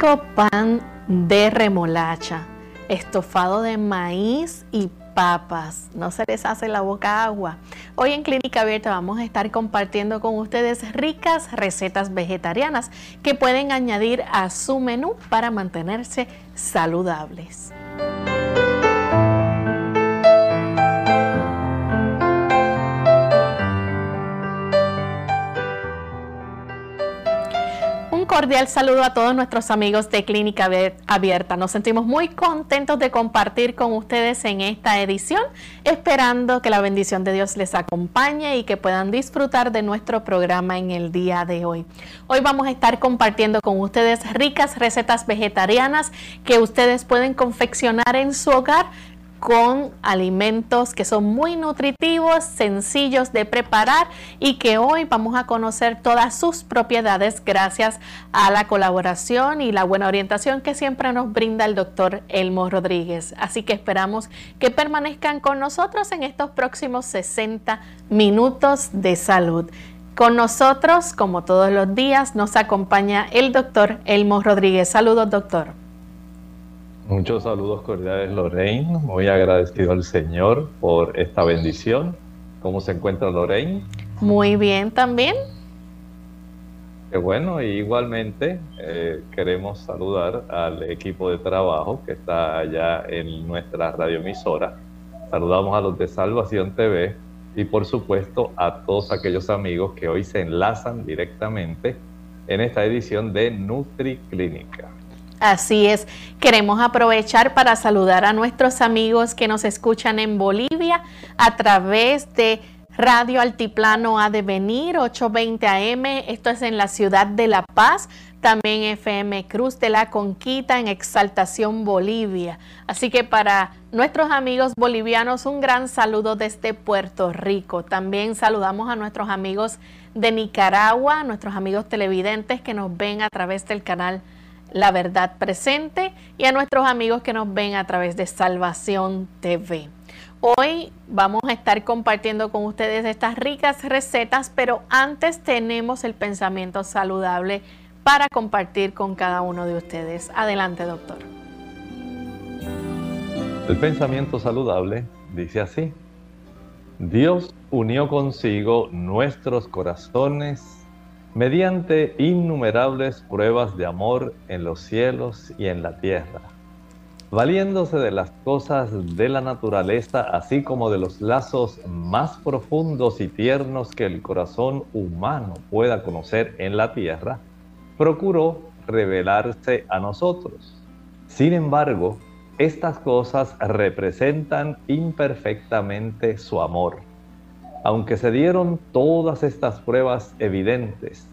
Rico pan de remolacha, estofado de maíz y papas. No se les hace la boca agua. Hoy en Clínica Abierta vamos a estar compartiendo con ustedes ricas recetas vegetarianas que pueden añadir a su menú para mantenerse saludables. Cordial saludo a todos nuestros amigos de Clínica Abierta. Nos sentimos muy contentos de compartir con ustedes en esta edición, esperando que la bendición de Dios les acompañe y que puedan disfrutar de nuestro programa en el día de hoy. Hoy vamos a estar compartiendo con ustedes ricas recetas vegetarianas que ustedes pueden confeccionar en su hogar con alimentos que son muy nutritivos, sencillos de preparar y que hoy vamos a conocer todas sus propiedades gracias a la colaboración y la buena orientación que siempre nos brinda el doctor Elmo Rodríguez. Así que esperamos que permanezcan con nosotros en estos próximos 60 minutos de salud. Con nosotros, como todos los días, nos acompaña el doctor Elmo Rodríguez. Saludos, doctor. Muchos saludos cordiales, Lorraine. Muy agradecido al Señor por esta bendición. ¿Cómo se encuentra Lorraine? Muy bien también. Qué bueno, y igualmente eh, queremos saludar al equipo de trabajo que está allá en nuestra radioemisora. Saludamos a los de Salvación TV y por supuesto a todos aquellos amigos que hoy se enlazan directamente en esta edición de Nutri Clínica. Así es, queremos aprovechar para saludar a nuestros amigos que nos escuchan en Bolivia a través de Radio Altiplano A Devenir 820 AM, esto es en la ciudad de La Paz, también FM Cruz de la Conquita en Exaltación Bolivia. Así que para nuestros amigos bolivianos un gran saludo desde Puerto Rico. También saludamos a nuestros amigos de Nicaragua, nuestros amigos televidentes que nos ven a través del canal la Verdad Presente y a nuestros amigos que nos ven a través de Salvación TV. Hoy vamos a estar compartiendo con ustedes estas ricas recetas, pero antes tenemos el pensamiento saludable para compartir con cada uno de ustedes. Adelante, doctor. El pensamiento saludable dice así, Dios unió consigo nuestros corazones mediante innumerables pruebas de amor en los cielos y en la tierra, valiéndose de las cosas de la naturaleza, así como de los lazos más profundos y tiernos que el corazón humano pueda conocer en la tierra, procuró revelarse a nosotros. Sin embargo, estas cosas representan imperfectamente su amor aunque se dieron todas estas pruebas evidentes,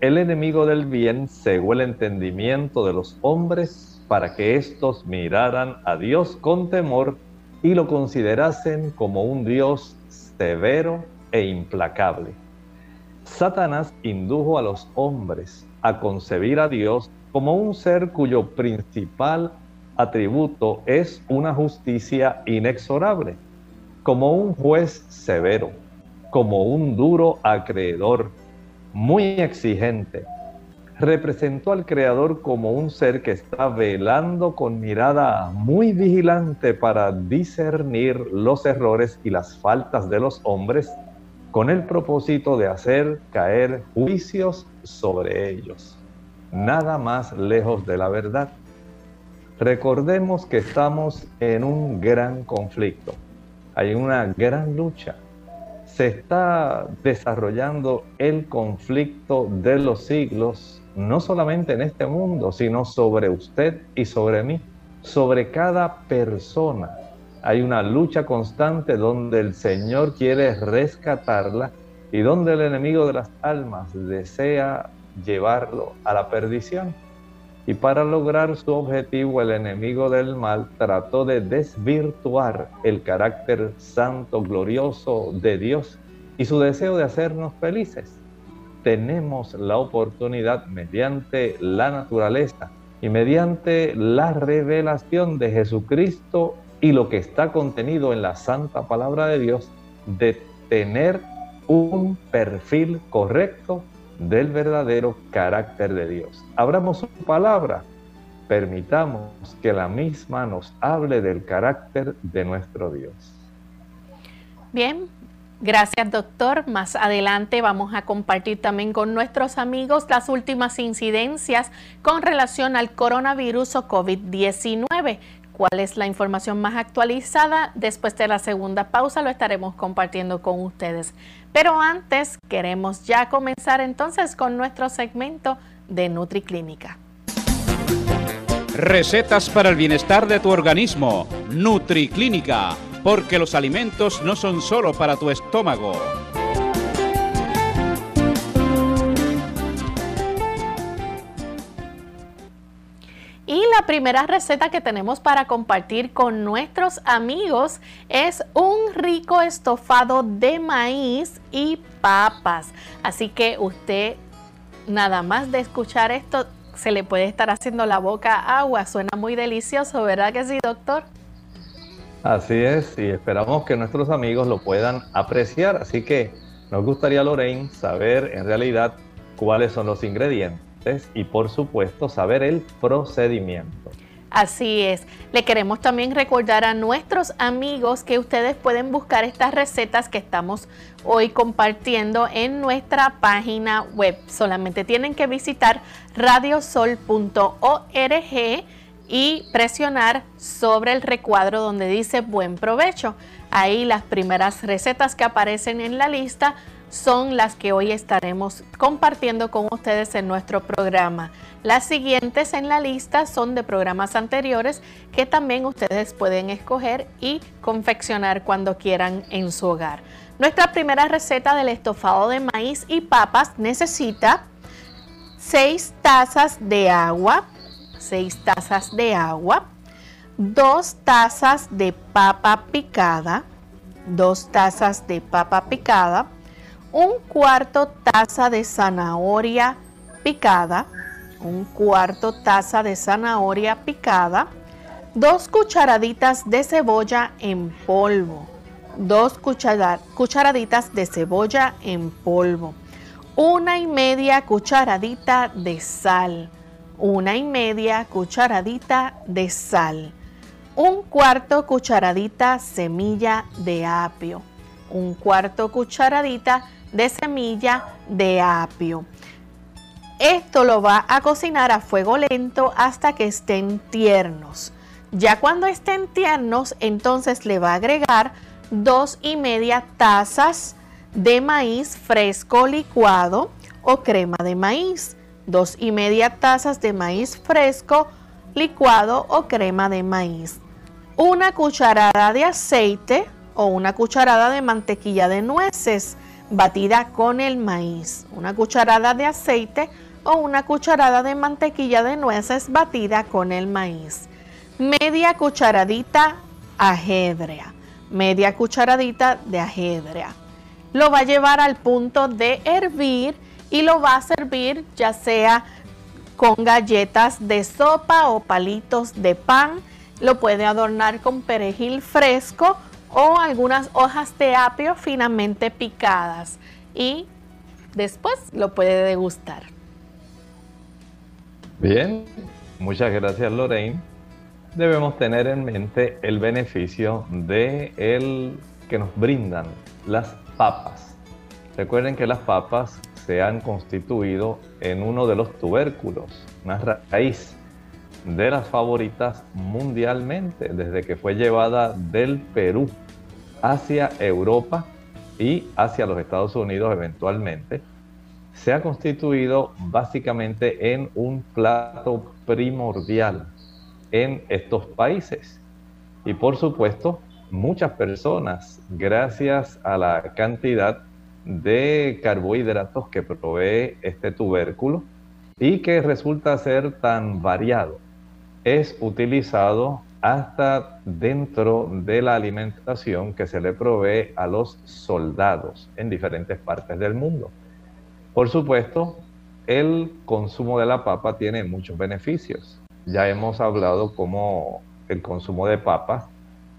el enemigo del bien cegó el entendimiento de los hombres para que éstos miraran a Dios con temor y lo considerasen como un Dios severo e implacable. Satanás indujo a los hombres a concebir a Dios como un ser cuyo principal atributo es una justicia inexorable, como un juez severo como un duro acreedor, muy exigente. Representó al Creador como un ser que está velando con mirada muy vigilante para discernir los errores y las faltas de los hombres con el propósito de hacer caer juicios sobre ellos. Nada más lejos de la verdad. Recordemos que estamos en un gran conflicto hay una gran lucha. Se está desarrollando el conflicto de los siglos, no solamente en este mundo, sino sobre usted y sobre mí, sobre cada persona. Hay una lucha constante donde el Señor quiere rescatarla y donde el enemigo de las almas desea llevarlo a la perdición. Y para lograr su objetivo, el enemigo del mal trató de desvirtuar el carácter santo, glorioso de Dios y su deseo de hacernos felices. Tenemos la oportunidad mediante la naturaleza y mediante la revelación de Jesucristo y lo que está contenido en la santa palabra de Dios de tener un perfil correcto del verdadero carácter de Dios. Abramos su palabra, permitamos que la misma nos hable del carácter de nuestro Dios. Bien, gracias doctor. Más adelante vamos a compartir también con nuestros amigos las últimas incidencias con relación al coronavirus o COVID-19 cuál es la información más actualizada. Después de la segunda pausa lo estaremos compartiendo con ustedes. Pero antes queremos ya comenzar entonces con nuestro segmento de NutriClínica. Recetas para el bienestar de tu organismo. NutriClínica, porque los alimentos no son solo para tu estómago. Y la primera receta que tenemos para compartir con nuestros amigos es un rico estofado de maíz y papas. Así que usted, nada más de escuchar esto, se le puede estar haciendo la boca agua. Suena muy delicioso, ¿verdad que sí, doctor? Así es, y esperamos que nuestros amigos lo puedan apreciar. Así que nos gustaría, Lorraine, saber en realidad cuáles son los ingredientes y por supuesto saber el procedimiento. Así es. Le queremos también recordar a nuestros amigos que ustedes pueden buscar estas recetas que estamos hoy compartiendo en nuestra página web. Solamente tienen que visitar radiosol.org y presionar sobre el recuadro donde dice buen provecho. Ahí las primeras recetas que aparecen en la lista son las que hoy estaremos compartiendo con ustedes en nuestro programa. Las siguientes en la lista son de programas anteriores que también ustedes pueden escoger y confeccionar cuando quieran en su hogar. Nuestra primera receta del estofado de maíz y papas necesita 6 tazas de agua, 6 tazas de agua, 2 tazas de papa picada, 2 tazas de papa picada, un cuarto taza de zanahoria picada, un cuarto taza de zanahoria picada, dos cucharaditas de cebolla en polvo, dos cucharaditas de cebolla en polvo, una y media cucharadita de sal, una y media cucharadita de sal, un cuarto cucharadita semilla de apio, un cuarto cucharadita de semilla de apio. Esto lo va a cocinar a fuego lento hasta que estén tiernos. Ya cuando estén tiernos, entonces le va a agregar dos y media tazas de maíz fresco licuado o crema de maíz. Dos y media tazas de maíz fresco licuado o crema de maíz. Una cucharada de aceite o una cucharada de mantequilla de nueces batida con el maíz, una cucharada de aceite o una cucharada de mantequilla de nueces batida con el maíz, media cucharadita ajedrea, media cucharadita de ajedrea. Lo va a llevar al punto de hervir y lo va a servir ya sea con galletas de sopa o palitos de pan. Lo puede adornar con perejil fresco o algunas hojas de apio finamente picadas y después lo puede degustar. Bien, muchas gracias Lorraine. Debemos tener en mente el beneficio de el que nos brindan las papas. Recuerden que las papas se han constituido en uno de los tubérculos, una raíz de las favoritas mundialmente desde que fue llevada del Perú hacia Europa y hacia los Estados Unidos eventualmente, se ha constituido básicamente en un plato primordial en estos países. Y por supuesto, muchas personas, gracias a la cantidad de carbohidratos que provee este tubérculo y que resulta ser tan variado, es utilizado hasta dentro de la alimentación que se le provee a los soldados en diferentes partes del mundo. Por supuesto, el consumo de la papa tiene muchos beneficios. Ya hemos hablado cómo el consumo de papas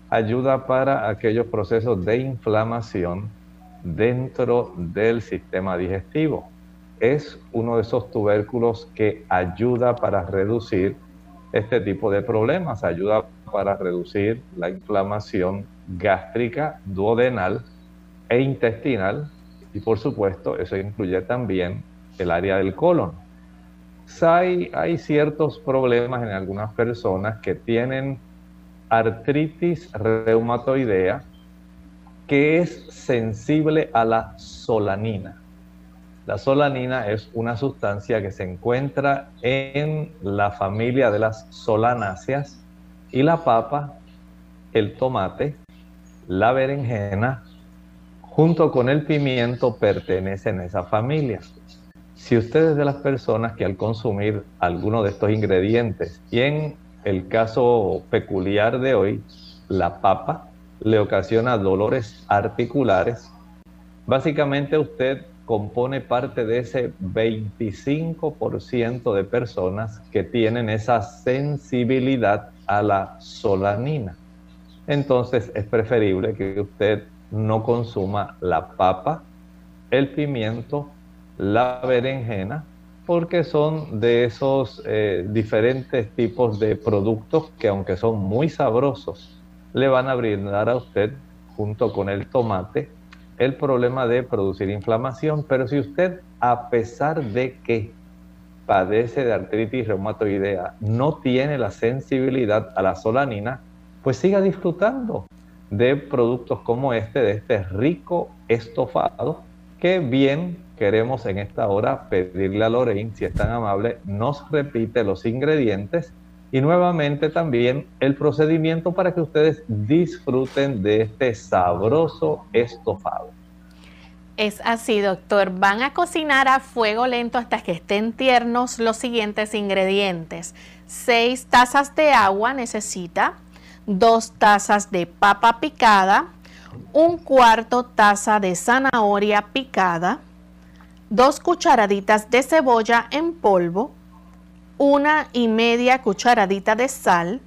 ayuda para aquellos procesos de inflamación dentro del sistema digestivo. Es uno de esos tubérculos que ayuda para reducir este tipo de problemas, ayuda para reducir la inflamación gástrica, duodenal e intestinal y por supuesto eso incluye también el área del colon. Hay, ciertos problemas en algunas personas que tienen artritis reumatoidea que es sensible a la solanina. La solanina es una sustancia que se encuentra en la familia de las solanáceas y la papa, el tomate, la berenjena, junto con el pimiento pertenecen a esa familia. Si usted es de las personas que al consumir alguno de estos ingredientes y en el caso peculiar de hoy, la papa, le ocasiona dolores articulares, básicamente usted compone parte de ese 25% de personas que tienen esa sensibilidad a la solanina. Entonces es preferible que usted no consuma la papa, el pimiento, la berenjena, porque son de esos eh, diferentes tipos de productos que aunque son muy sabrosos, le van a brindar a usted, junto con el tomate, el problema de producir inflamación. Pero si usted, a pesar de que padece de artritis reumatoidea, no tiene la sensibilidad a la solanina, pues siga disfrutando de productos como este, de este rico estofado, que bien queremos en esta hora pedirle a Lorraine, si es tan amable, nos repite los ingredientes y nuevamente también el procedimiento para que ustedes disfruten de este sabroso estofado. Es así, doctor. Van a cocinar a fuego lento hasta que estén tiernos los siguientes ingredientes. 6 tazas de agua necesita, 2 tazas de papa picada, un cuarto taza de zanahoria picada, 2 cucharaditas de cebolla en polvo, una y media cucharadita de sal,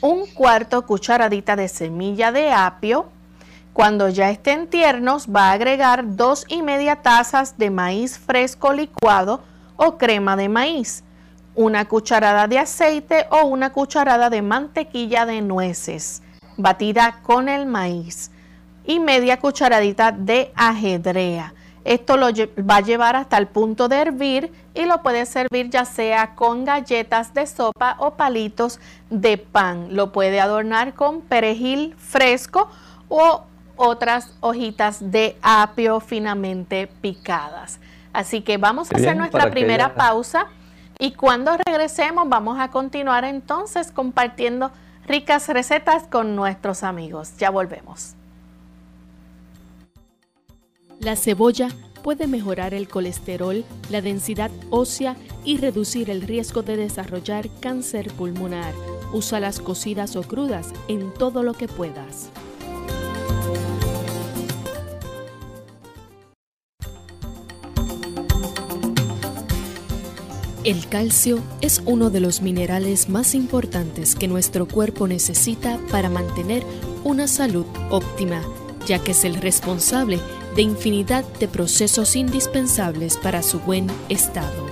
un cuarto cucharadita de semilla de apio. Cuando ya estén tiernos va a agregar dos y media tazas de maíz fresco licuado o crema de maíz, una cucharada de aceite o una cucharada de mantequilla de nueces batida con el maíz y media cucharadita de ajedrea. Esto lo va a llevar hasta el punto de hervir y lo puede servir ya sea con galletas de sopa o palitos de pan. Lo puede adornar con perejil fresco o otras hojitas de apio finamente picadas. Así que vamos a hacer nuestra primera pausa y cuando regresemos vamos a continuar entonces compartiendo ricas recetas con nuestros amigos. Ya volvemos. La cebolla puede mejorar el colesterol, la densidad ósea y reducir el riesgo de desarrollar cáncer pulmonar. Úsalas cocidas o crudas en todo lo que puedas. El calcio es uno de los minerales más importantes que nuestro cuerpo necesita para mantener una salud óptima, ya que es el responsable de infinidad de procesos indispensables para su buen estado.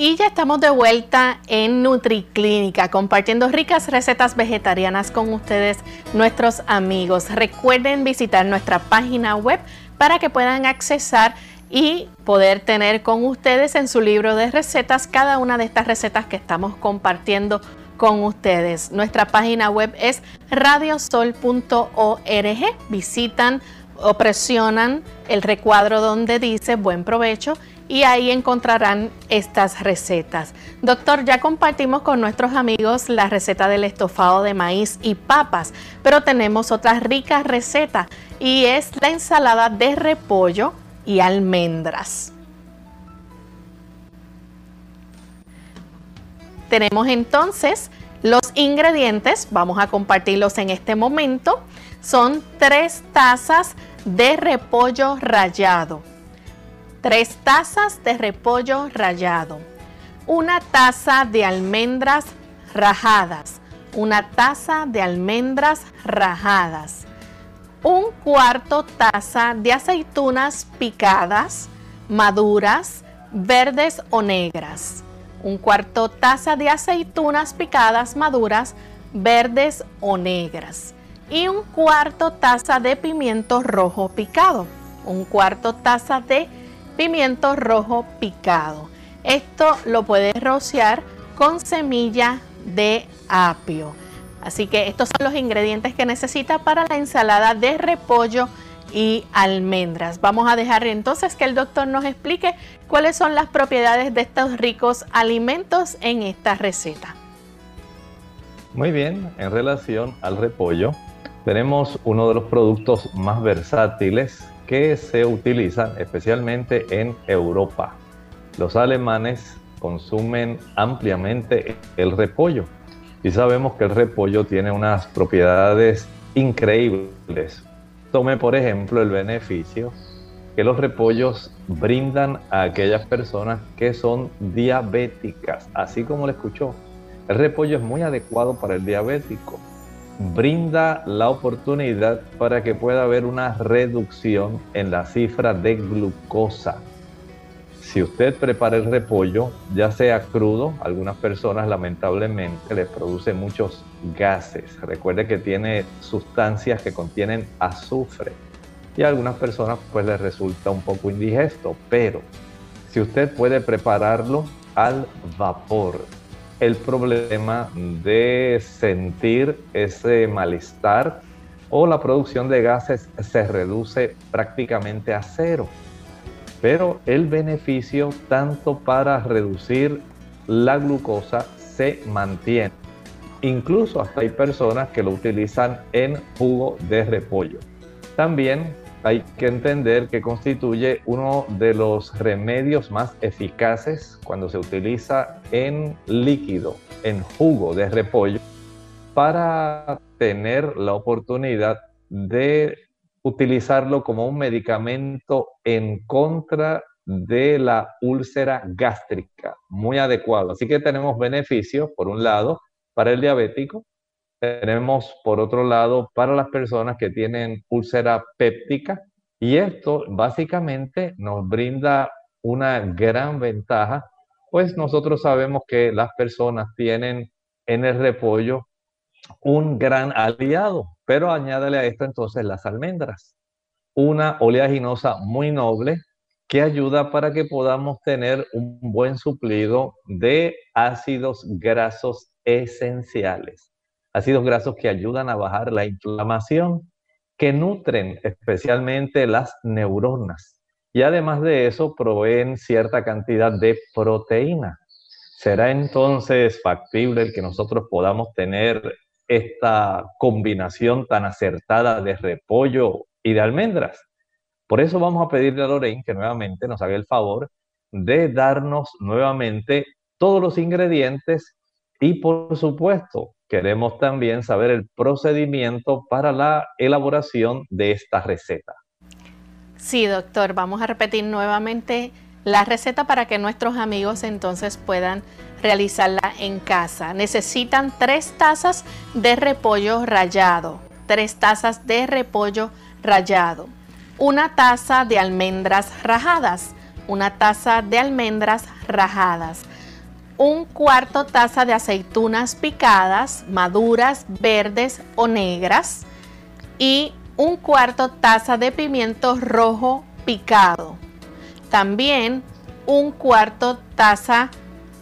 Y ya estamos de vuelta en NutriClínica, compartiendo ricas recetas vegetarianas con ustedes, nuestros amigos. Recuerden visitar nuestra página web para que puedan accesar y poder tener con ustedes en su libro de recetas cada una de estas recetas que estamos compartiendo con ustedes. Nuestra página web es radiosol.org. Visitan o presionan el recuadro donde dice buen provecho y ahí encontrarán estas recetas. Doctor, ya compartimos con nuestros amigos la receta del estofado de maíz y papas, pero tenemos otra rica receta y es la ensalada de repollo y almendras. Tenemos entonces los ingredientes, vamos a compartirlos en este momento. Son tres tazas de repollo rallado, 3 tazas de repollo rallado, una taza de almendras rajadas, una taza de almendras rajadas, un cuarto taza de aceitunas picadas, maduras, verdes o negras, un cuarto taza de aceitunas picadas, maduras, verdes o negras y un cuarto taza de pimiento rojo picado, un cuarto taza de pimiento rojo picado. Esto lo puedes rociar con semilla de apio. Así que estos son los ingredientes que necesita para la ensalada de repollo y almendras. Vamos a dejar entonces que el doctor nos explique cuáles son las propiedades de estos ricos alimentos en esta receta. Muy bien, en relación al repollo, tenemos uno de los productos más versátiles que se utilizan especialmente en Europa. Los alemanes consumen ampliamente el repollo y sabemos que el repollo tiene unas propiedades increíbles. Tome por ejemplo el beneficio que los repollos brindan a aquellas personas que son diabéticas, así como le escuchó. El repollo es muy adecuado para el diabético brinda la oportunidad para que pueda haber una reducción en la cifra de glucosa. Si usted prepara el repollo, ya sea crudo, algunas personas lamentablemente les produce muchos gases. Recuerde que tiene sustancias que contienen azufre y a algunas personas pues les resulta un poco indigesto, pero si usted puede prepararlo al vapor, el problema de sentir ese malestar o la producción de gases se reduce prácticamente a cero. Pero el beneficio tanto para reducir la glucosa se mantiene. Incluso hasta hay personas que lo utilizan en jugo de repollo. También hay que entender que constituye uno de los remedios más eficaces cuando se utiliza en líquido, en jugo de repollo, para tener la oportunidad de utilizarlo como un medicamento en contra de la úlcera gástrica, muy adecuado. Así que tenemos beneficios, por un lado, para el diabético, tenemos por otro lado para las personas que tienen úlcera péptica y esto básicamente nos brinda una gran ventaja, pues nosotros sabemos que las personas tienen en el repollo un gran aliado, pero añádele a esto entonces las almendras, una oleaginosa muy noble que ayuda para que podamos tener un buen suplido de ácidos grasos esenciales ácidos grasos que ayudan a bajar la inflamación, que nutren especialmente las neuronas y además de eso proveen cierta cantidad de proteína. ¿Será entonces factible el que nosotros podamos tener esta combinación tan acertada de repollo y de almendras? Por eso vamos a pedirle a Lorraine que nuevamente nos haga el favor de darnos nuevamente todos los ingredientes y por supuesto queremos también saber el procedimiento para la elaboración de esta receta. Sí, doctor, vamos a repetir nuevamente la receta para que nuestros amigos entonces puedan realizarla en casa. Necesitan tres tazas de repollo rallado, tres tazas de repollo rallado, una taza de almendras rajadas, una taza de almendras rajadas, un cuarto taza de aceitunas picadas, maduras, verdes o negras y un cuarto taza de pimiento rojo picado. También un cuarto taza,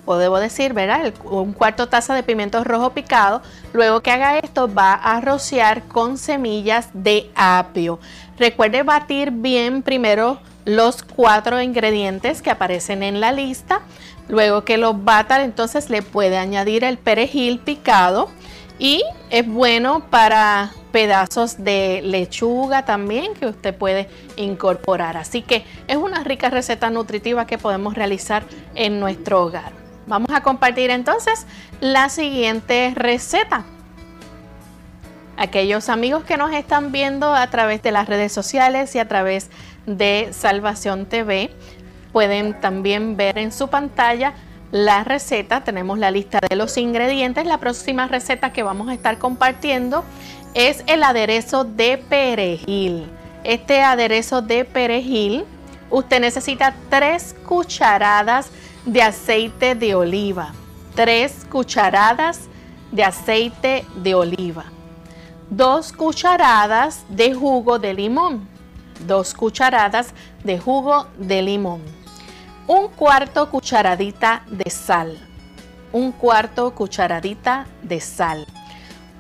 o debo decir, ¿verdad? Un cuarto taza de pimiento rojo picado. Luego que haga esto va a rociar con semillas de apio. Recuerde batir bien primero los cuatro ingredientes que aparecen en la lista. Luego que los bata, entonces le puede añadir el perejil picado y es bueno para pedazos de lechuga también que usted puede incorporar. Así que es una rica receta nutritiva que podemos realizar en nuestro hogar. Vamos a compartir entonces la siguiente receta. Aquellos amigos que nos están viendo a través de las redes sociales y a través de Salvación TV pueden también ver en su pantalla la receta, tenemos la lista de los ingredientes. La próxima receta que vamos a estar compartiendo es el aderezo de perejil. Este aderezo de perejil, usted necesita tres cucharadas de aceite de oliva. Tres cucharadas de aceite de oliva. Dos cucharadas de jugo de limón. Dos cucharadas de jugo de limón un cuarto cucharadita de sal, un cuarto cucharadita de sal,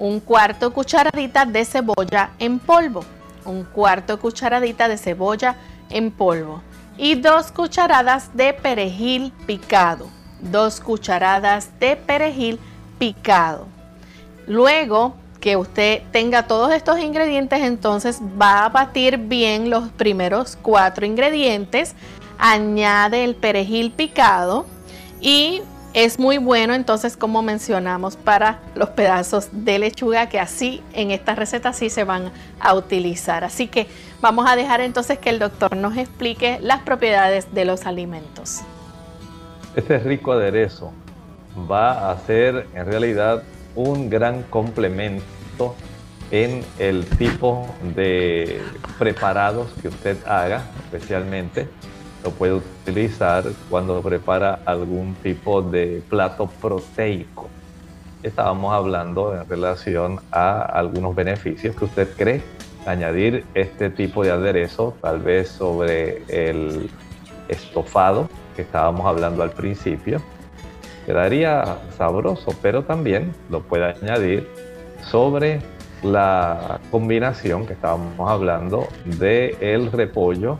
un cuarto cucharadita de cebolla en polvo, un cuarto cucharadita de cebolla en polvo y dos cucharadas de perejil picado, dos cucharadas de perejil picado. Luego que usted tenga todos estos ingredientes, entonces va a batir bien los primeros cuatro ingredientes añade el perejil picado y es muy bueno entonces como mencionamos para los pedazos de lechuga que así en esta receta sí se van a utilizar. Así que vamos a dejar entonces que el doctor nos explique las propiedades de los alimentos. Este rico aderezo va a ser en realidad un gran complemento en el tipo de preparados que usted haga, especialmente lo puede utilizar cuando prepara algún tipo de plato proteico. Estábamos hablando en relación a algunos beneficios que usted cree añadir este tipo de aderezo, tal vez sobre el estofado que estábamos hablando al principio. Quedaría sabroso, pero también lo puede añadir sobre la combinación que estábamos hablando de el repollo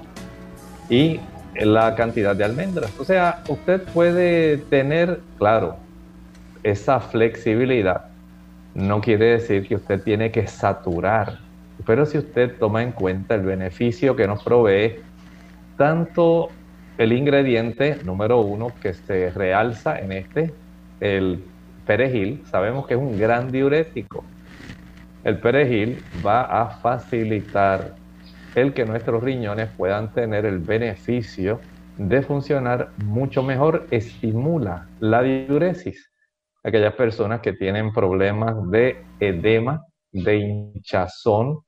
y la cantidad de almendras. O sea, usted puede tener, claro, esa flexibilidad. No quiere decir que usted tiene que saturar, pero si usted toma en cuenta el beneficio que nos provee tanto el ingrediente número uno que se realza en este, el perejil, sabemos que es un gran diurético. El perejil va a facilitar el que nuestros riñones puedan tener el beneficio de funcionar mucho mejor estimula la diuresis. Aquellas personas que tienen problemas de edema, de hinchazón,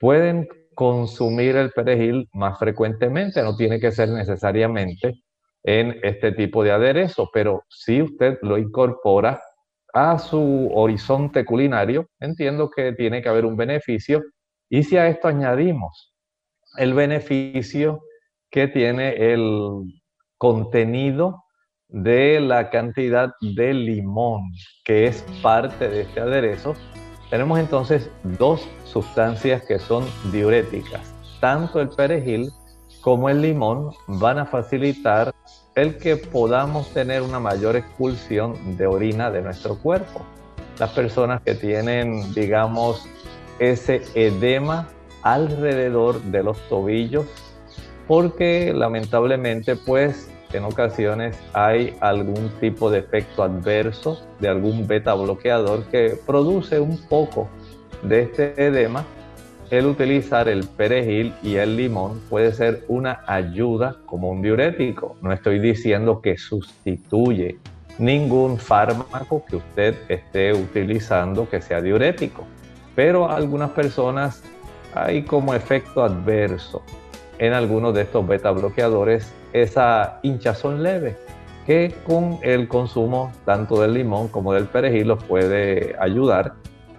pueden consumir el perejil más frecuentemente, no tiene que ser necesariamente en este tipo de aderezo, pero si usted lo incorpora a su horizonte culinario, entiendo que tiene que haber un beneficio. Y si a esto añadimos el beneficio que tiene el contenido de la cantidad de limón que es parte de este aderezo, tenemos entonces dos sustancias que son diuréticas. Tanto el perejil como el limón van a facilitar el que podamos tener una mayor expulsión de orina de nuestro cuerpo. Las personas que tienen, digamos, ese edema alrededor de los tobillos porque lamentablemente pues en ocasiones hay algún tipo de efecto adverso de algún beta bloqueador que produce un poco de este edema, el utilizar el perejil y el limón puede ser una ayuda como un diurético. No estoy diciendo que sustituye ningún fármaco que usted esté utilizando que sea diurético, pero algunas personas hay como efecto adverso en algunos de estos beta bloqueadores esa hinchazón leve que con el consumo tanto del limón como del perejil los puede ayudar.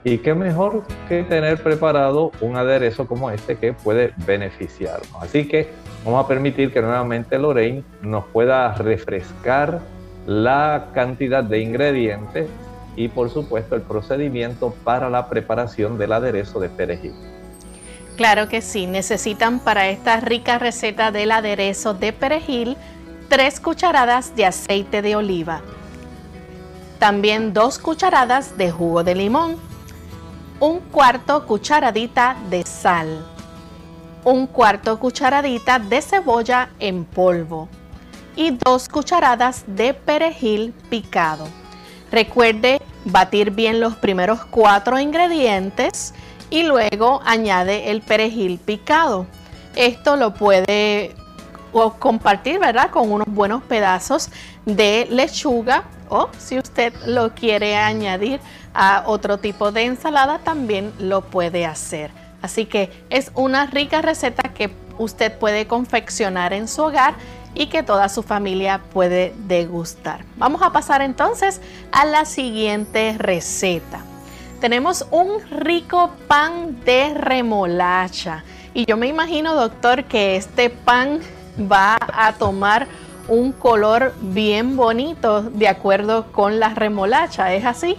Y qué mejor que tener preparado un aderezo como este que puede beneficiarnos. Así que vamos a permitir que nuevamente Lorraine nos pueda refrescar la cantidad de ingredientes y por supuesto el procedimiento para la preparación del aderezo de perejil. Claro que sí, necesitan para esta rica receta del aderezo de perejil 3 cucharadas de aceite de oliva, también 2 cucharadas de jugo de limón, un cuarto cucharadita de sal, un cuarto cucharadita de cebolla en polvo. Y 2 cucharadas de perejil picado. Recuerde batir bien los primeros cuatro ingredientes y luego añade el perejil picado. Esto lo puede compartir, ¿verdad? Con unos buenos pedazos de lechuga o si usted lo quiere añadir a otro tipo de ensalada también lo puede hacer. Así que es una rica receta que usted puede confeccionar en su hogar y que toda su familia puede degustar. Vamos a pasar entonces a la siguiente receta tenemos un rico pan de remolacha. Y yo me imagino, doctor, que este pan va a tomar un color bien bonito de acuerdo con la remolacha, ¿es así?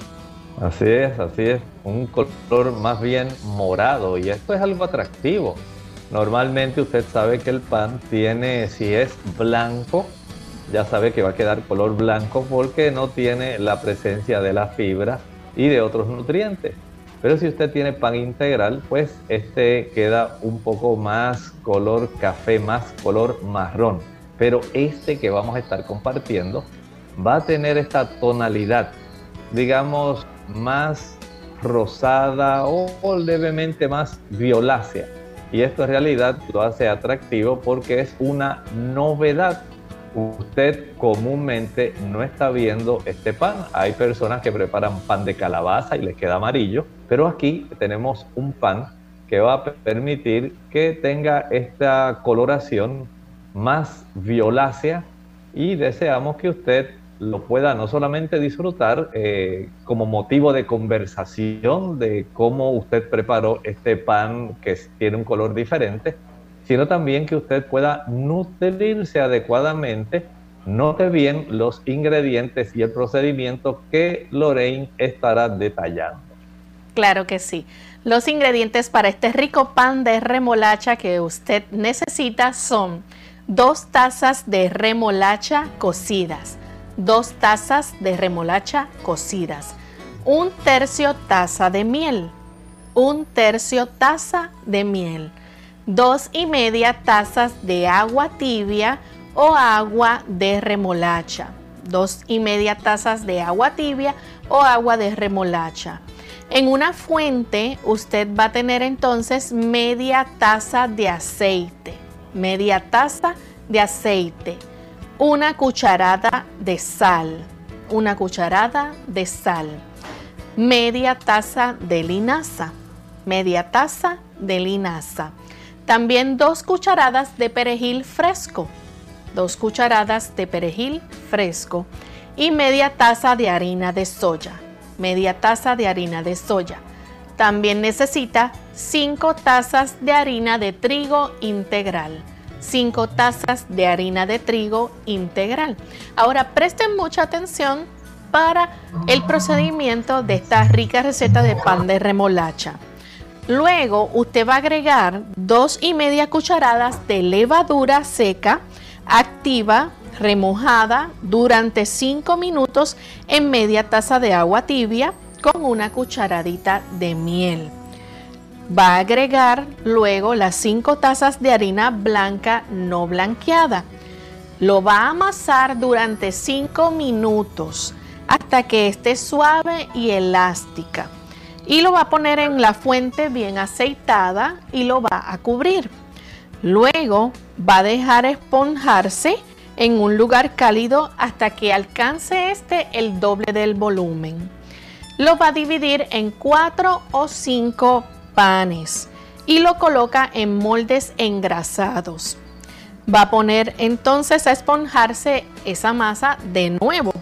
Así es, así es, un color más bien morado y esto es algo atractivo. Normalmente usted sabe que el pan tiene, si es blanco, ya sabe que va a quedar color blanco porque no tiene la presencia de la fibra y de otros nutrientes. Pero si usted tiene pan integral, pues este queda un poco más color café, más color marrón. Pero este que vamos a estar compartiendo va a tener esta tonalidad, digamos, más rosada o, levemente más violácea. Y esto en realidad lo hace atractivo porque es una novedad usted comúnmente no está viendo este pan. Hay personas que preparan pan de calabaza y les queda amarillo, pero aquí tenemos un pan que va a permitir que tenga esta coloración más violácea y deseamos que usted lo pueda no solamente disfrutar eh, como motivo de conversación de cómo usted preparó este pan que tiene un color diferente, sino también que usted pueda nutrirse adecuadamente. Note bien los ingredientes y el procedimiento que Lorraine estará detallando. Claro que sí. Los ingredientes para este rico pan de remolacha que usted necesita son dos tazas de remolacha cocidas, dos tazas de remolacha cocidas, un tercio taza de miel, un tercio taza de miel, dos y media tazas de agua tibia o agua de remolacha. Dos y media tazas de agua tibia o agua de remolacha. En una fuente usted va a tener entonces media taza de aceite. Media taza de aceite. Una cucharada de sal. Una cucharada de sal. Media taza de linaza. Media taza de linaza también dos cucharadas de perejil fresco, dos cucharadas de perejil fresco y media taza de harina de soya, media taza de harina de soya. También necesita 5 tazas de harina de trigo integral. 5 tazas de harina de trigo integral. Ahora presten mucha atención para el procedimiento de esta rica receta de pan de remolacha. Luego usted va a agregar dos y media cucharadas de levadura seca activa remojada durante 5 minutos en media taza de agua tibia con una cucharadita de miel. Va a agregar luego las 5 tazas de harina blanca no blanqueada. Lo va a amasar durante 5 minutos hasta que esté suave y elástica. Y lo va a poner en la fuente bien aceitada y lo va a cubrir. Luego va a dejar esponjarse en un lugar cálido hasta que alcance este el doble del volumen. Lo va a dividir en cuatro o cinco panes y lo coloca en moldes engrasados. Va a poner entonces a esponjarse esa masa de nuevo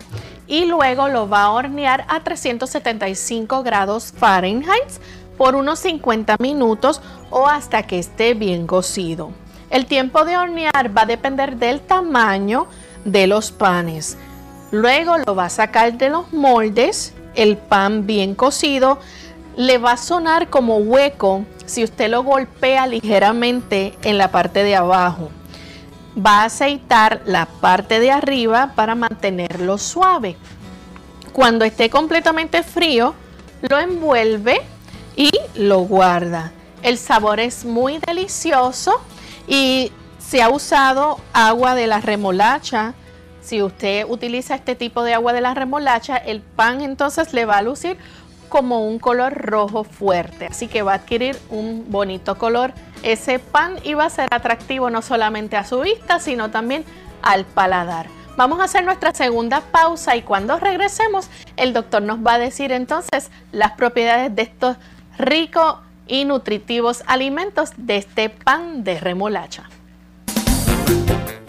y luego lo va a hornear a 375 grados Fahrenheit por unos 50 minutos o hasta que esté bien cocido. El tiempo de hornear va a depender del tamaño de los panes. Luego lo va a sacar de los moldes, el pan bien cocido le va a sonar como hueco si usted lo golpea ligeramente en la parte de abajo. Va a aceitar la parte de arriba para mantenerlo suave. Cuando esté completamente frío, lo envuelve y lo guarda. El sabor es muy delicioso y se ha usado agua de la remolacha. Si usted utiliza este tipo de agua de la remolacha, el pan entonces le va a lucir como un color rojo fuerte. Así que va a adquirir un bonito color ese pan va a ser atractivo no solamente a su vista, sino también al paladar. Vamos a hacer nuestra segunda pausa y cuando regresemos, el doctor nos va a decir entonces las propiedades de estos ricos y nutritivos alimentos de este pan de remolacha.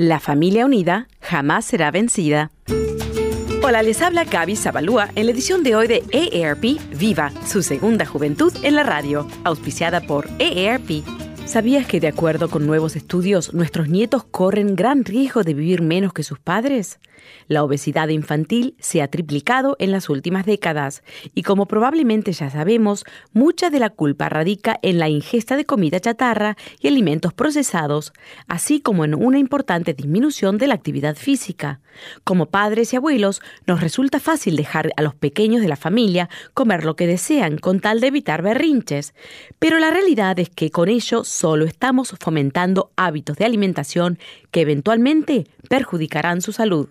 La familia unida jamás será vencida. Hola, les habla Gaby Zabalúa en la edición de hoy de EARP Viva, su segunda juventud en la radio, auspiciada por EARP. ¿Sabías que de acuerdo con nuevos estudios, nuestros nietos corren gran riesgo de vivir menos que sus padres? La obesidad infantil se ha triplicado en las últimas décadas y como probablemente ya sabemos, mucha de la culpa radica en la ingesta de comida chatarra y alimentos procesados, así como en una importante disminución de la actividad física. Como padres y abuelos, nos resulta fácil dejar a los pequeños de la familia comer lo que desean con tal de evitar berrinches, pero la realidad es que con ello solo estamos fomentando hábitos de alimentación que eventualmente perjudicarán su salud.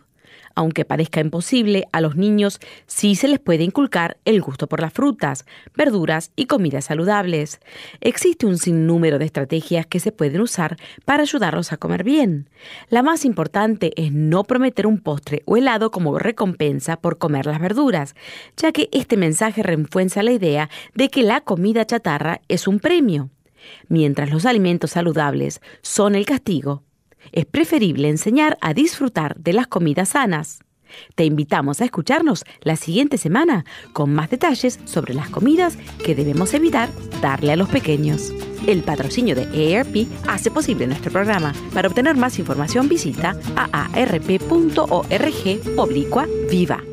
Aunque parezca imposible, a los niños sí se les puede inculcar el gusto por las frutas, verduras y comidas saludables. Existe un sinnúmero de estrategias que se pueden usar para ayudarlos a comer bien. La más importante es no prometer un postre o helado como recompensa por comer las verduras, ya que este mensaje refuerza la idea de que la comida chatarra es un premio, mientras los alimentos saludables son el castigo es preferible enseñar a disfrutar de las comidas sanas. Te invitamos a escucharnos la siguiente semana con más detalles sobre las comidas que debemos evitar darle a los pequeños. El patrocinio de ERP hace posible nuestro programa. Para obtener más información visita aarp.org oblicua viva.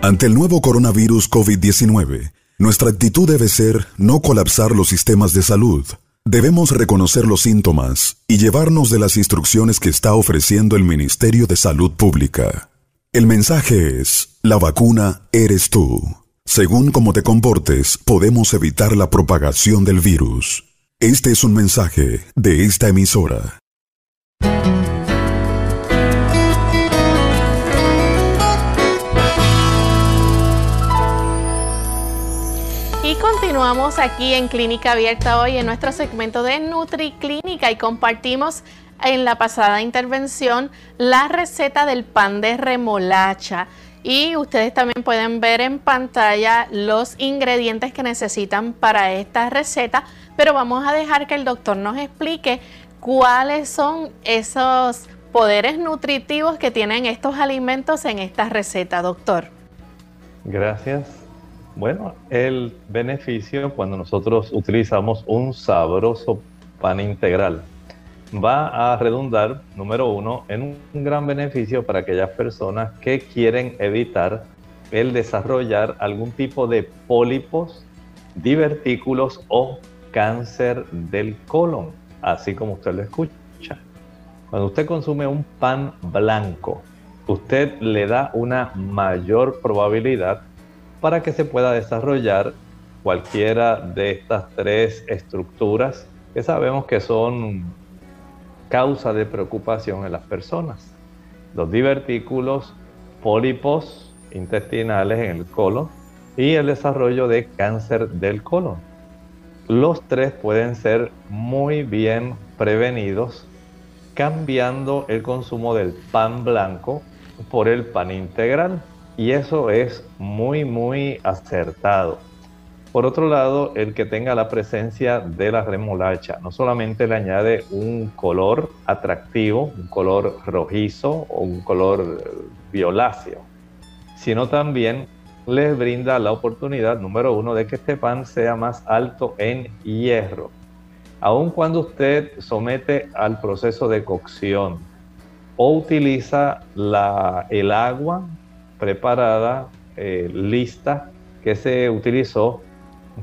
Ante el nuevo coronavirus COVID-19, nuestra actitud debe ser no colapsar los sistemas de salud Debemos reconocer los síntomas y llevarnos de las instrucciones que está ofreciendo el Ministerio de Salud Pública. El mensaje es, la vacuna eres tú. Según cómo te comportes, podemos evitar la propagación del virus. Este es un mensaje de esta emisora. Continuamos aquí en Clínica Abierta hoy en nuestro segmento de NutriClínica y compartimos en la pasada intervención la receta del pan de remolacha. Y ustedes también pueden ver en pantalla los ingredientes que necesitan para esta receta, pero vamos a dejar que el doctor nos explique cuáles son esos poderes nutritivos que tienen estos alimentos en esta receta, doctor. Gracias. Bueno, el beneficio cuando nosotros utilizamos un sabroso pan integral va a redundar, número uno, en un gran beneficio para aquellas personas que quieren evitar el desarrollar algún tipo de pólipos, divertículos o cáncer del colon, así como usted lo escucha. Cuando usted consume un pan blanco, usted le da una mayor probabilidad para que se pueda desarrollar cualquiera de estas tres estructuras que sabemos que son causa de preocupación en las personas. Los divertículos, pólipos intestinales en el colon y el desarrollo de cáncer del colon. Los tres pueden ser muy bien prevenidos cambiando el consumo del pan blanco por el pan integral. Y eso es muy, muy acertado. Por otro lado, el que tenga la presencia de la remolacha no solamente le añade un color atractivo, un color rojizo o un color violáceo, sino también le brinda la oportunidad, número uno, de que este pan sea más alto en hierro. Aun cuando usted somete al proceso de cocción o utiliza el agua preparada, eh, lista, que se utilizó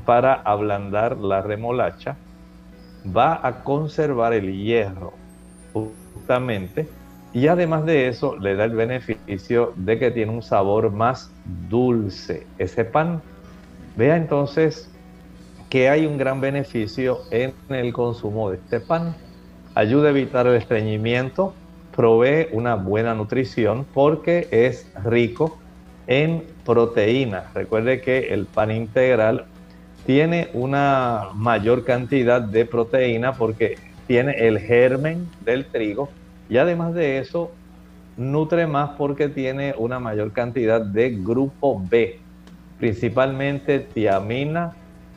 para ablandar la remolacha, va a conservar el hierro justamente y además de eso le da el beneficio de que tiene un sabor más dulce ese pan. Vea entonces que hay un gran beneficio en el consumo de este pan. Ayuda a evitar el estreñimiento, provee una buena nutrición porque es rico en proteínas. Recuerde que el pan integral tiene una mayor cantidad de proteína porque tiene el germen del trigo y además de eso nutre más porque tiene una mayor cantidad de grupo B, principalmente tiamina,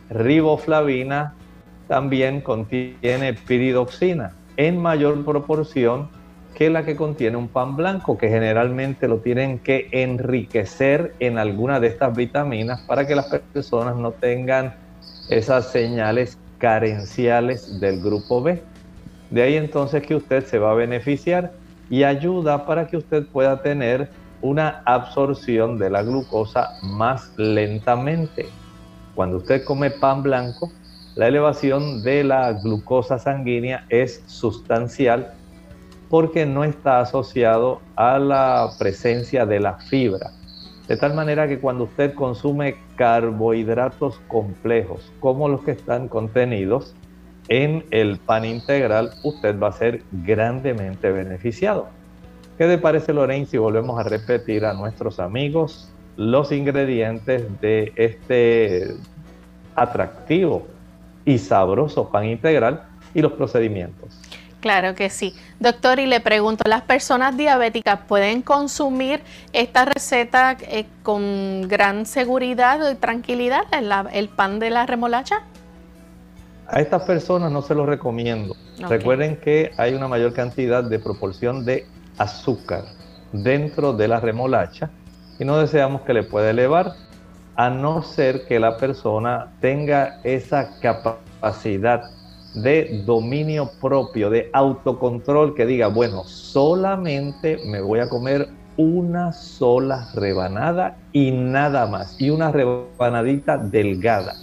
riboflavina, también contiene piridoxina en mayor proporción que la que contiene un pan blanco, que generalmente lo tienen que enriquecer en alguna de estas vitaminas para que las personas no tengan esas señales carenciales del grupo B. De ahí entonces que usted se va a beneficiar y ayuda para que usted pueda tener una absorción de la glucosa más lentamente. Cuando usted come pan blanco, la elevación de la glucosa sanguínea es sustancial porque no está asociado a la presencia de la fibra. De tal manera que cuando usted consume carbohidratos complejos, como los que están contenidos en el pan integral, usted va a ser grandemente beneficiado. ¿Qué le parece, Lorraine, si volvemos a repetir a nuestros amigos los ingredientes de este atractivo y sabroso pan integral y los procedimientos? Claro que sí. Doctor, y le pregunto, ¿las personas diabéticas pueden consumir esta receta eh, con gran seguridad y tranquilidad, el, pan de la remolacha? A estas personas no se lo recomiendo. Recuerden que hay una mayor cantidad de proporción de azúcar dentro de la remolacha y no deseamos que le pueda elevar a no ser que la persona tenga esa capacidad de dominio propio, de autocontrol, que diga, bueno, solamente me voy a comer una sola rebanada y nada más, y una rebanadita delgada.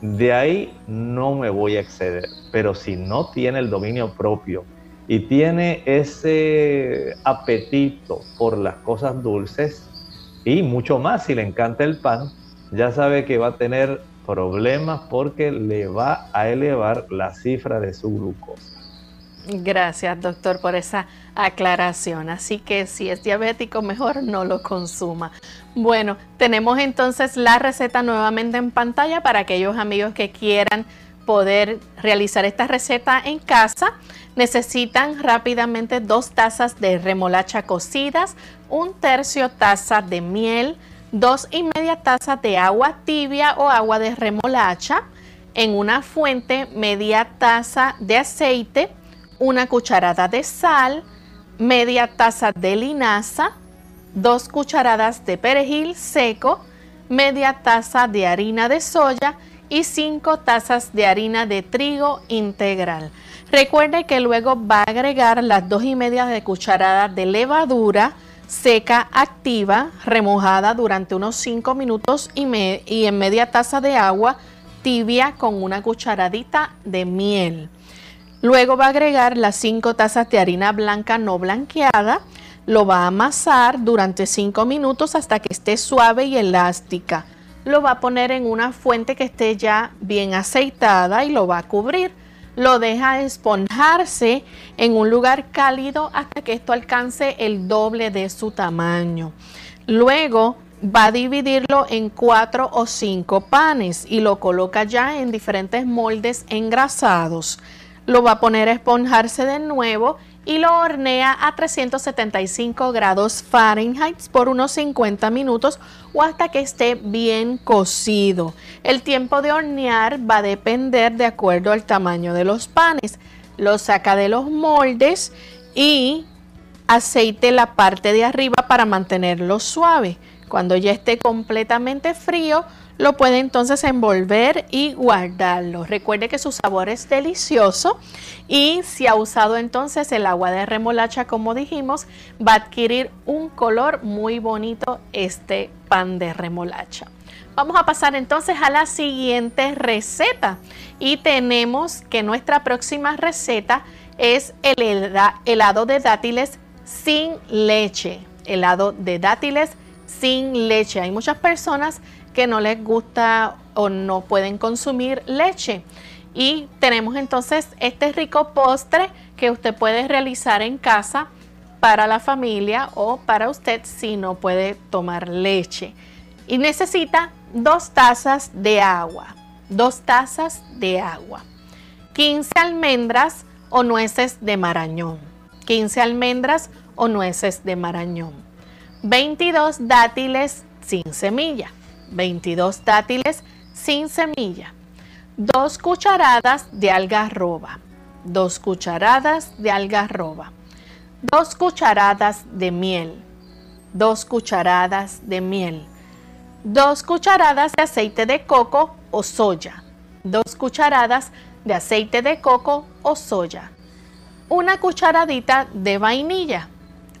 De ahí no me voy a exceder, pero si no tiene el dominio propio y tiene ese apetito por las cosas dulces y mucho más si le encanta el pan, ya sabe que va a tener problemas porque le va a elevar la cifra de su glucosa. Gracias, doctor, por esa aclaración. Así que si es diabético, mejor no lo consuma. Bueno, tenemos entonces la receta nuevamente en pantalla para aquellos amigos que quieran poder realizar esta receta en casa. Necesitan rápidamente dos tazas de remolacha cocidas, un tercio taza de miel, dos y media tazas de agua tibia o agua de remolacha, en una fuente media taza de aceite, una cucharada de sal, media taza de linaza, dos cucharadas de perejil seco, media taza de harina de soya y cinco tazas de harina de trigo integral. Recuerde que luego va a agregar las dos y media de cucharada de levadura seca activa, remojada durante unos 5 minutos y, en media taza de agua tibia con una cucharadita de miel. Luego va a agregar las 5 tazas de harina blanca no blanqueada, lo va a amasar durante 5 minutos hasta que esté suave y elástica. Lo va a poner en una fuente que esté ya bien aceitada y lo va a cubrir. Lo deja esponjarse en un lugar cálido hasta que esto alcance el doble de su tamaño. Luego va a dividirlo en cuatro o cinco panes y lo coloca ya en diferentes moldes engrasados. Lo va a poner a esponjarse de nuevo y lo hornea a 375 grados Fahrenheit por unos 50 minutos o hasta que esté bien cocido. El tiempo de hornear va a depender de acuerdo al tamaño de los panes. Lo saca de los moldes y aceite la parte de arriba para mantenerlo suave. Cuando ya esté completamente frío, lo puede entonces envolver y guardarlo. Recuerde que su sabor es delicioso y si ha usado entonces el agua de remolacha como dijimos, va a adquirir un color muy bonito este pan de remolacha. Vamos a pasar entonces a la siguiente receta y tenemos que nuestra próxima receta es el helado de dátiles sin leche. Helado de dátiles sin leche. Hay muchas personas no les gusta o no pueden consumir leche. Y tenemos entonces este rico postre que usted puede realizar en casa para la familia o para usted si no puede tomar leche. Y necesita dos tazas de agua, dos tazas de agua, 15 almendras o nueces de marañón, 15 almendras o nueces de marañón, 22 dátiles sin semilla, 22 dátiles sin semilla, 2 cucharadas de algarroba, 2 cucharadas de algarroba, 2 cucharadas de miel, 2 cucharadas de miel, 2 cucharadas de aceite de coco o soya, 2 cucharadas de aceite de coco o soya, una cucharadita de vainilla,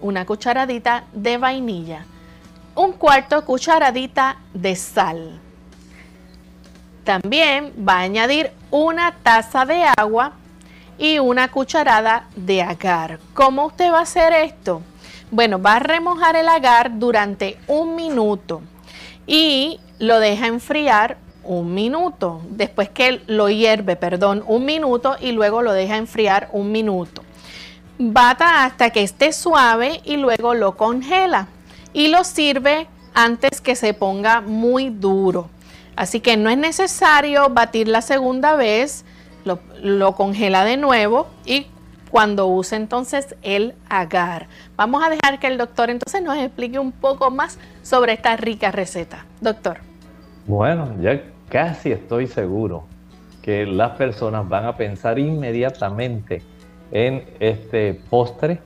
una cucharadita de vainilla un cuarto cucharadita de sal. También va a añadir una taza de agua y una cucharada de agar. ¿Cómo usted va a hacer esto? Bueno, va a remojar el agar durante un minuto y lo deja enfriar un minuto. Después que lo hierve, perdón, un minuto y luego lo deja enfriar un minuto. Bata hasta que esté suave y luego lo congela y lo sirve antes que se ponga muy duro. Así que no es necesario batir la segunda vez, lo, congela de nuevo y cuando use entonces el agar. Vamos a dejar que el doctor entonces nos explique un poco más sobre esta rica receta. Doctor. Bueno, ya casi estoy seguro que las personas van a pensar inmediatamente en este postre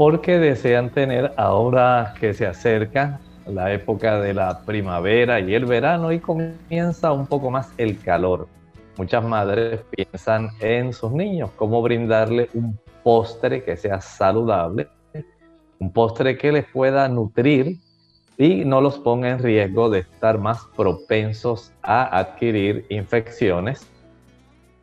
porque desean tener ahora que se acerca la época de la primavera y el verano y comienza un poco más el calor. Muchas madres piensan en sus niños, cómo brindarle un postre que sea saludable, un postre que les pueda nutrir y no los ponga en riesgo de estar más propensos a adquirir infecciones,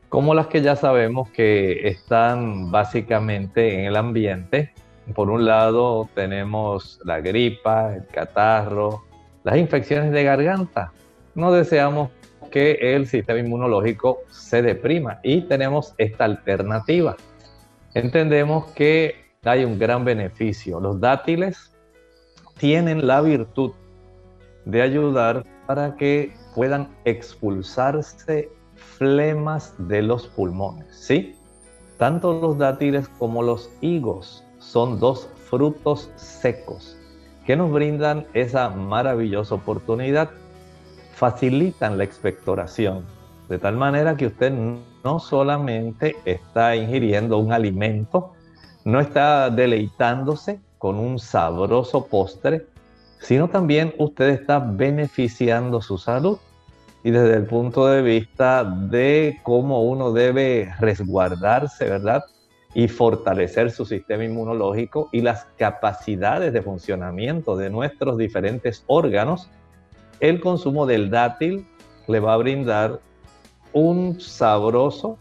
como las que ya sabemos que están básicamente en el ambiente por un lado tenemos la gripa, el catarro, las infecciones de garganta. No deseamos que el sistema inmunológico se deprima y tenemos esta alternativa. Entendemos que hay un gran beneficio. Los dátiles tienen la virtud de ayudar para que puedan expulsarse flemas de los pulmones, ¿sí? Tanto los dátiles como los higos son dos frutos secos que nos brindan esa maravillosa oportunidad, facilitan la expectoración, de tal manera que usted no solamente está ingiriendo un alimento, no está deleitándose con un sabroso postre, sino también usted está beneficiando su salud. y desde el punto de vista de cómo uno debe resguardarse, ¿verdad? Y fortalecer su sistema inmunológico y las capacidades de funcionamiento de nuestros diferentes órganos, el consumo del dátil le va a brindar un sabroso,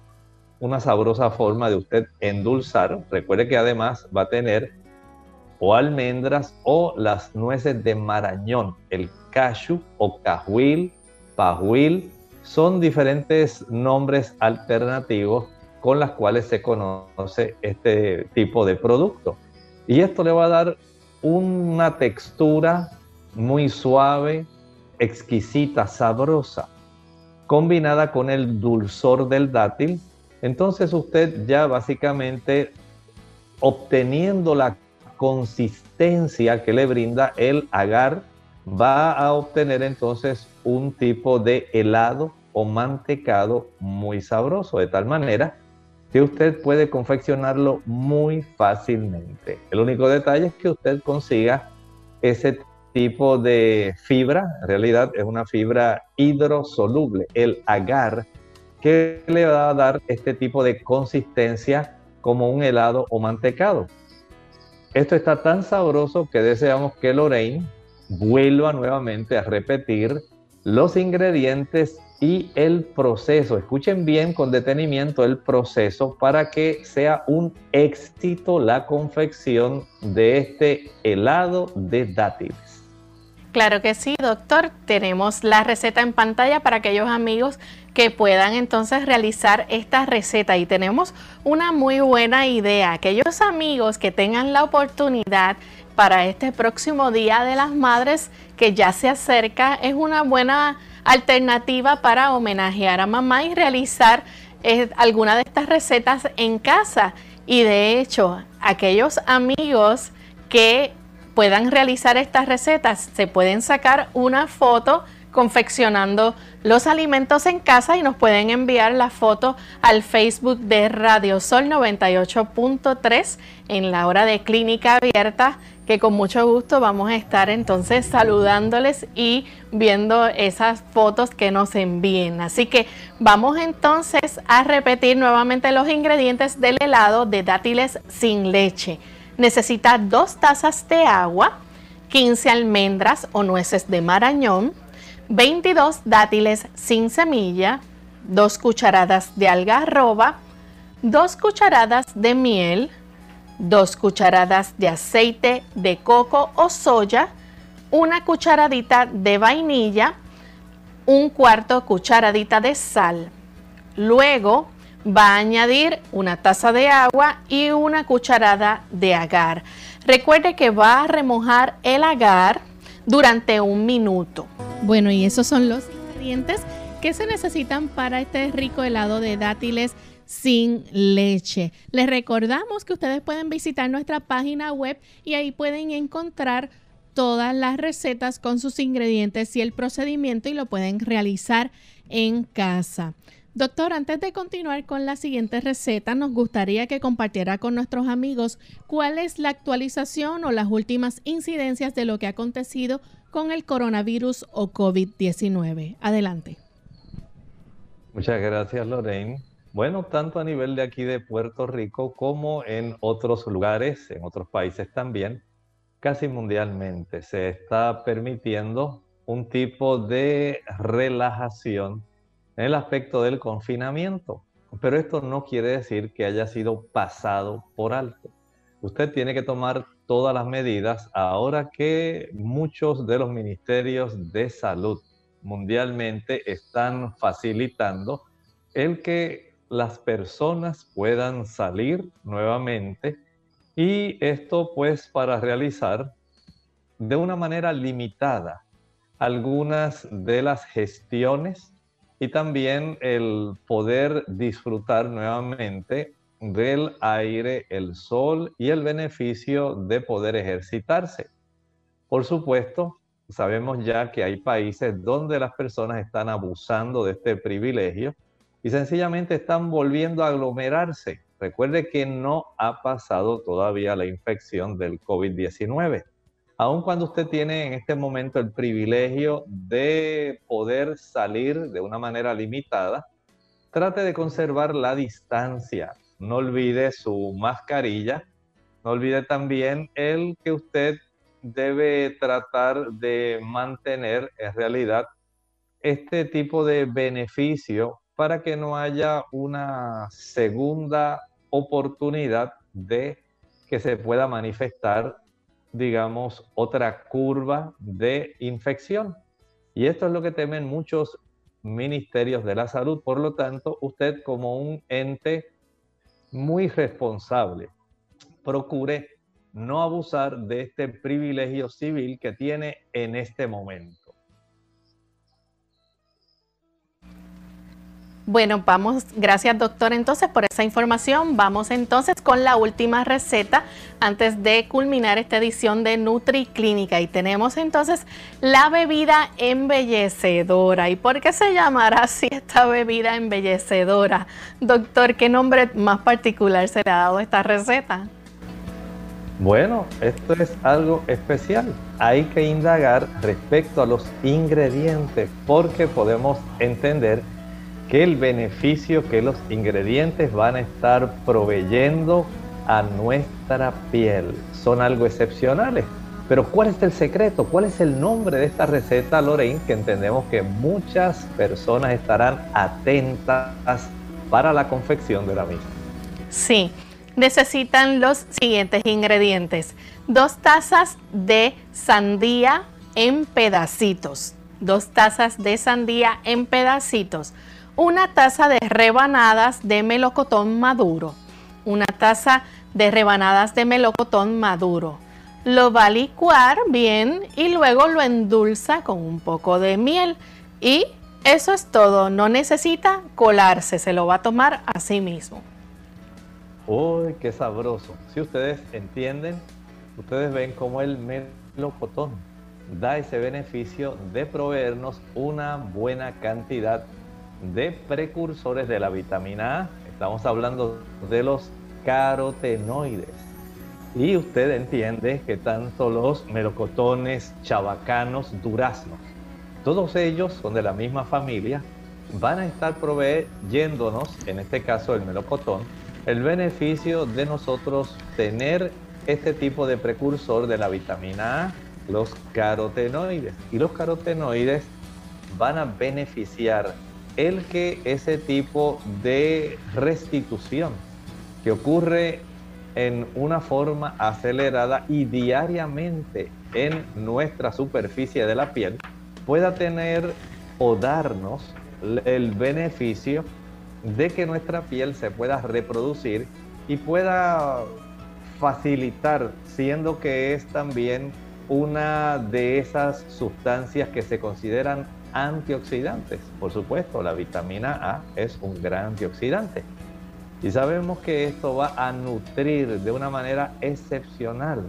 una sabrosa forma de usted endulzar. Recuerde que además va a tener o almendras o las nueces de marañón, el cashew o cajuil, pajuil, son diferentes nombres alternativos con las cuales se conoce este tipo de producto. Y esto le va a dar una textura muy suave, exquisita, sabrosa, combinada con el dulzor del dátil. Entonces usted ya básicamente obteniendo la consistencia que le brinda el agar, va a obtener entonces un tipo de helado o mantecado muy sabroso, de tal manera usted puede confeccionarlo muy fácilmente. El único detalle es que usted consiga ese tipo de fibra, en realidad es una fibra hidrosoluble, el agar, que le va a dar este tipo de consistencia como un helado o mantecado. Esto está tan sabroso que deseamos que Lorraine vuelva nuevamente a repetir los ingredientes y el proceso. Escuchen bien con detenimiento el proceso para que sea un éxito la confección de este helado de dátiles. Claro que sí, doctor. Tenemos la receta en pantalla para aquellos amigos que puedan entonces realizar esta receta. Y tenemos una muy buena idea. Aquellos amigos que tengan la oportunidad para este próximo Día de las Madres que ya se acerca, es una buena alternativa para homenajear a mamá y realizar eh, alguna de estas recetas en casa. Y de hecho, aquellos amigos que puedan realizar estas recetas, se pueden sacar una foto confeccionando los alimentos en casa y nos pueden enviar la foto al Facebook de Radio Sol 98.3 en la hora de clínica abierta que con mucho gusto vamos a estar entonces saludándoles y viendo esas fotos que nos envíen. Así que vamos entonces a repetir nuevamente los ingredientes del helado de dátiles sin leche necesita dos tazas de agua, 15 almendras o nueces de marañón, 22 dátiles sin semilla, 2 cucharadas de algarroba, 2 cucharadas de miel, 2 cucharadas de aceite de coco o soya, una cucharadita de vainilla, un cuarto cucharadita de sal. Luego va a añadir una taza de agua y una cucharada de agar. Recuerde que va a remojar el agar durante un minuto. Bueno, y esos son los ingredientes que se necesitan para este rico helado de dátiles sin leche. Les recordamos que ustedes pueden visitar nuestra página web y ahí pueden encontrar todas las recetas con sus ingredientes y el procedimiento y lo pueden realizar en casa. Doctor, antes de continuar con la siguiente receta, nos gustaría que compartiera con nuestros amigos cuál es la actualización o las últimas incidencias de lo que ha acontecido con el coronavirus o COVID-19. Adelante. Muchas gracias, Lorraine. Bueno, tanto a nivel de aquí de Puerto Rico como en otros lugares, en otros países también, casi mundialmente se está permitiendo un tipo de relajación en el aspecto del confinamiento. Pero esto no quiere decir que haya sido pasado por alto. Usted tiene que tomar todas las medidas ahora que muchos de los ministerios de salud mundialmente están facilitando el que las personas puedan salir nuevamente y esto pues para realizar de una manera limitada algunas de las gestiones y también el poder disfrutar nuevamente del aire, el sol y el beneficio de poder ejercitarse. Por supuesto, sabemos ya que hay países donde las personas están abusando de este privilegio y sencillamente están volviendo a aglomerarse. Recuerde que no ha pasado todavía la infección del COVID-19. aun cuando usted tiene en este momento el privilegio de poder salir de una manera limitada, trate de conservar la distancia. No olvide su mascarilla. No olvide también el que usted debe tratar de mantener en realidad este tipo de beneficio para que no haya una segunda oportunidad de que se pueda manifestar, digamos, otra curva de infección. Y esto es lo que temen muchos ministerios de la salud. Por lo tanto, usted como un ente muy responsable, procure no abusar de este privilegio civil que tiene en este momento. Bueno, vamos, gracias doctor entonces por esa información. Vamos entonces con la última receta antes de culminar esta edición de Nutri Clínica. Y tenemos entonces la bebida embellecedora. ¿Y por qué se llamará así esta bebida embellecedora? Doctor, ¿qué nombre más particular se le ha dado a esta receta? Bueno, esto es algo especial. Hay que indagar respecto a los ingredientes porque podemos entender que el beneficio que los ingredientes van a estar proveyendo a nuestra piel son algo excepcionales. Pero ¿cuál es el secreto? ¿Cuál es el nombre de esta receta, Lorraine? Que entendemos que muchas personas estarán atentas para la confección de la misma. Sí, necesitan los siguientes ingredientes. Dos tazas de sandía en pedacitos. Dos tazas de sandía en pedacitos una taza de rebanadas de melocotón maduro, una taza de rebanadas de melocotón maduro. Lo va a licuar bien y luego lo endulza con un poco de miel y eso es todo, no necesita colarse, se lo va a tomar así mismo. ¡Uy, qué sabroso! Si ustedes entienden, ustedes ven cómo el melocotón da ese beneficio de proveernos una buena cantidad precursores de la vitamina A. Estamos hablando de los carotenoides. Y usted entiende que tanto los melocotones, chabacanos, duraznos, todos ellos son de la misma familia, van a estar proveyéndonos, en este caso el melocotón, el beneficio de nosotros tener este tipo de precursor de la vitamina A, los carotenoides. Y los carotenoides van a beneficiar el que ese tipo de restitución que ocurre en una forma acelerada y diariamente en nuestra superficie de la piel pueda tener o darnos el beneficio de que nuestra piel se pueda reproducir y pueda facilitar, siendo que es también una de esas sustancias que se consideran antioxidantes. Por supuesto, la vitamina A es un gran antioxidante. Y sabemos que esto va a nutrir de una manera excepcional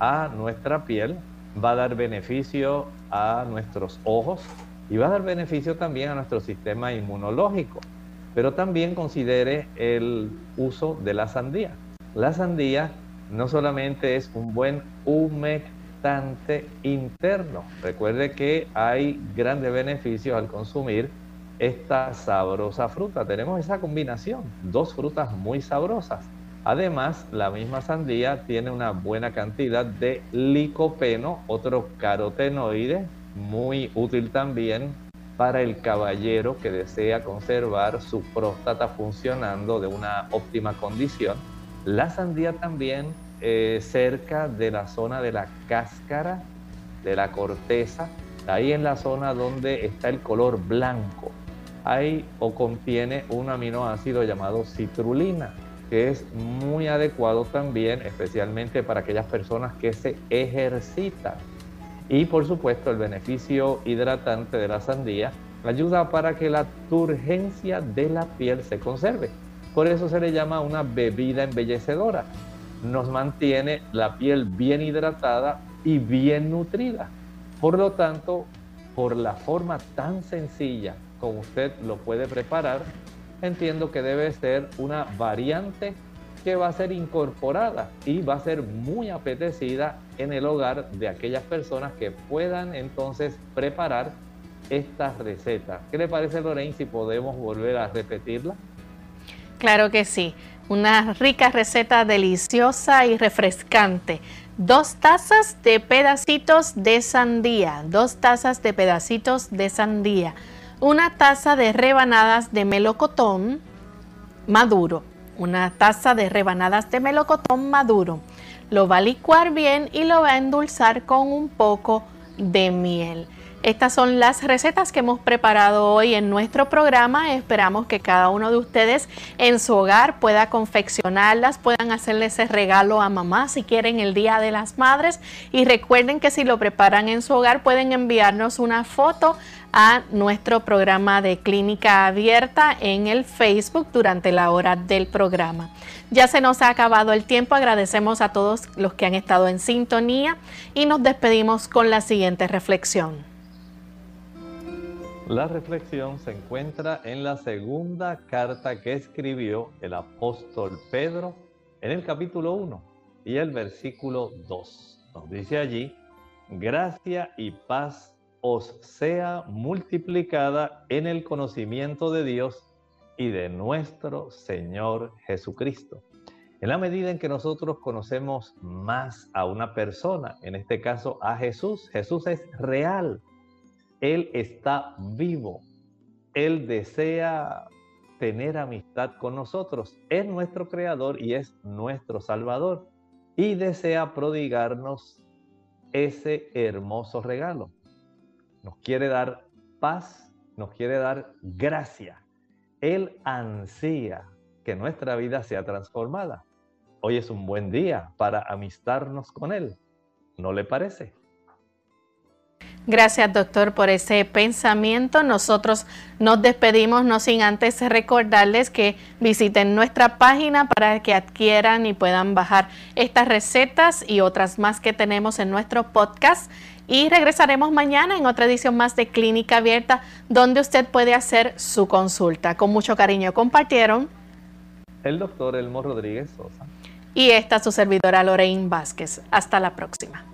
a nuestra piel, va a dar beneficio a nuestros ojos y va a dar beneficio también a nuestro sistema inmunológico. Pero también considere el uso de la sandía. La sandía no solamente es un buen humectante, interno. Recuerde que hay grandes beneficios al consumir esta sabrosa fruta. Tenemos esa combinación, dos frutas muy sabrosas. Además, la misma sandía tiene una buena cantidad de licopeno, otro carotenoide, muy útil también para el caballero que desea conservar su próstata funcionando de una óptima condición. La sandía también eh, cerca de la zona de la cáscara, de la corteza, ahí en la zona donde está el color blanco. Hay o contiene un aminoácido llamado citrulina, que es muy adecuado también, especialmente para aquellas personas que se ejercitan. Y por supuesto el beneficio hidratante de la sandía ayuda para que la turgencia de la piel se conserve. Por eso se le llama una bebida embellecedora nos mantiene la piel bien hidratada y bien nutrida. Por lo tanto, por la forma tan sencilla como usted lo puede preparar, entiendo que debe ser una variante que va a ser incorporada y va a ser muy apetecida en el hogar de aquellas personas que puedan entonces preparar esta receta. ¿Qué le parece, Lorraine, si podemos volver a repetirla? Claro que sí. Una rica receta deliciosa y refrescante. Dos tazas de pedacitos de sandía. Dos tazas de pedacitos de sandía. Una taza de rebanadas de melocotón maduro. Una taza de rebanadas de melocotón maduro. Lo va a licuar bien y lo va a endulzar con un poco de miel. Estas son las recetas que hemos preparado hoy en nuestro programa. Esperamos que cada uno de ustedes en su hogar pueda confeccionarlas, puedan hacerle ese regalo a mamá si quieren el Día de las Madres. Y recuerden que si lo preparan en su hogar pueden enviarnos una foto a nuestro programa de clínica abierta en el Facebook durante la hora del programa. Ya se nos ha acabado el tiempo, agradecemos a todos los que han estado en sintonía y nos despedimos con la siguiente reflexión. La reflexión se encuentra en la segunda carta que escribió el apóstol Pedro en el capítulo 1 y el versículo 2. Nos dice allí, gracia y paz os sea multiplicada en el conocimiento de Dios y de nuestro Señor Jesucristo. En la medida en que nosotros conocemos más a una persona, en este caso a Jesús, Jesús es real, él está vivo. Él desea tener amistad con nosotros. Es nuestro creador y es nuestro salvador. Y desea prodigarnos ese hermoso regalo. Nos quiere dar paz, nos quiere dar gracia. Él ansía que nuestra vida sea transformada. Hoy es un buen día para amistarnos con Él. ¿No le parece? Gracias, doctor, por ese pensamiento. Nosotros nos despedimos, no sin antes recordarles que visiten nuestra página para que adquieran y puedan bajar estas recetas y otras más que tenemos en nuestro podcast. Y regresaremos mañana en otra edición más de Clínica Abierta, donde usted puede hacer su consulta. Con mucho cariño compartieron el doctor Elmo Rodríguez Sosa y esta su servidora Lorraine Vázquez. Hasta la próxima.